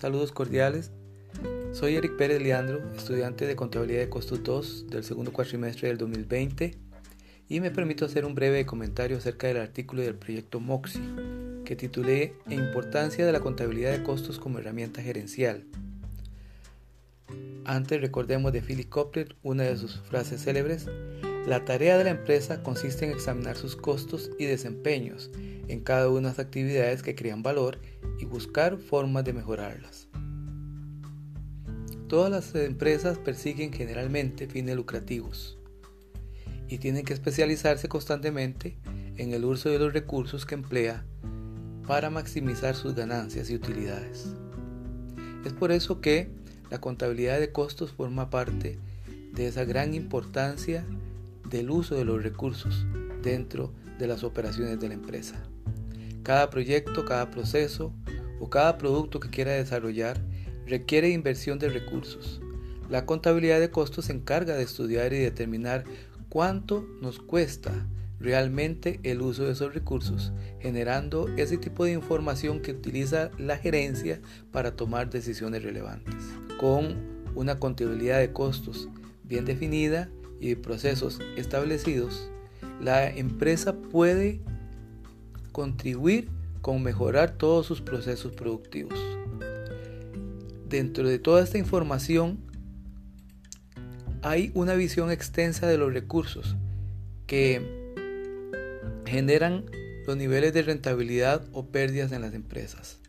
Saludos cordiales. Soy Eric Pérez Leandro, estudiante de Contabilidad de Costos 2 del segundo cuatrimestre del 2020 y me permito hacer un breve comentario acerca del artículo del proyecto MOXI que titulé Importancia de la contabilidad de costos como herramienta gerencial. Antes recordemos de Philip Kotler una de sus frases célebres, la tarea de la empresa consiste en examinar sus costos y desempeños en cada una de las actividades que crean valor y buscar formas de mejorarlas. Todas las empresas persiguen generalmente fines lucrativos y tienen que especializarse constantemente en el uso de los recursos que emplea para maximizar sus ganancias y utilidades. Es por eso que la contabilidad de costos forma parte de esa gran importancia del uso de los recursos dentro de las operaciones de la empresa. Cada proyecto, cada proceso o cada producto que quiera desarrollar requiere inversión de recursos. La contabilidad de costos se encarga de estudiar y determinar cuánto nos cuesta realmente el uso de esos recursos, generando ese tipo de información que utiliza la gerencia para tomar decisiones relevantes. Con una contabilidad de costos bien definida, y procesos establecidos, la empresa puede contribuir con mejorar todos sus procesos productivos. Dentro de toda esta información hay una visión extensa de los recursos que generan los niveles de rentabilidad o pérdidas en las empresas.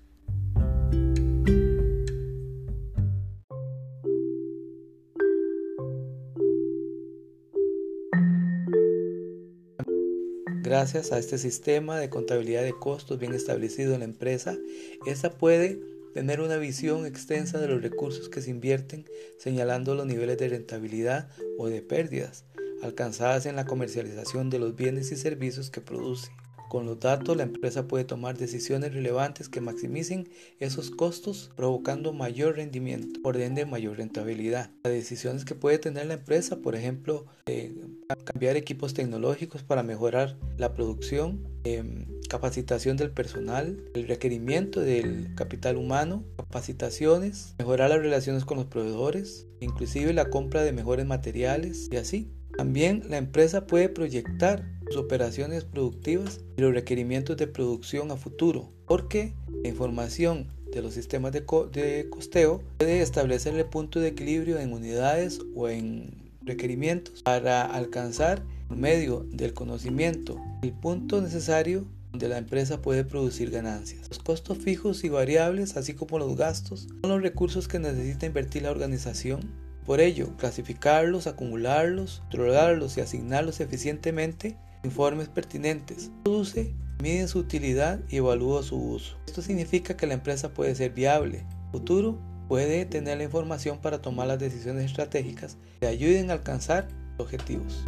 Gracias a este sistema de contabilidad de costos bien establecido en la empresa, esta puede tener una visión extensa de los recursos que se invierten, señalando los niveles de rentabilidad o de pérdidas alcanzadas en la comercialización de los bienes y servicios que produce. Con los datos, la empresa puede tomar decisiones relevantes que maximicen esos costos, provocando mayor rendimiento, por ende mayor rentabilidad. Las decisiones que puede tener la empresa, por ejemplo, eh, cambiar equipos tecnológicos para mejorar la producción, em, capacitación del personal, el requerimiento del capital humano, capacitaciones, mejorar las relaciones con los proveedores, inclusive la compra de mejores materiales y así. También la empresa puede proyectar sus operaciones productivas y los requerimientos de producción a futuro, porque la información de los sistemas de, de costeo puede establecer el punto de equilibrio en unidades o en requerimientos para alcanzar por medio del conocimiento el punto necesario donde la empresa puede producir ganancias. Los costos fijos y variables, así como los gastos, son los recursos que necesita invertir la organización por ello, clasificarlos, acumularlos, controlarlos y asignarlos eficientemente, informes pertinentes. Produce, mide su utilidad y evalúa su uso. Esto significa que la empresa puede ser viable. Futuro puede tener la información para tomar las decisiones estratégicas que ayuden a alcanzar objetivos.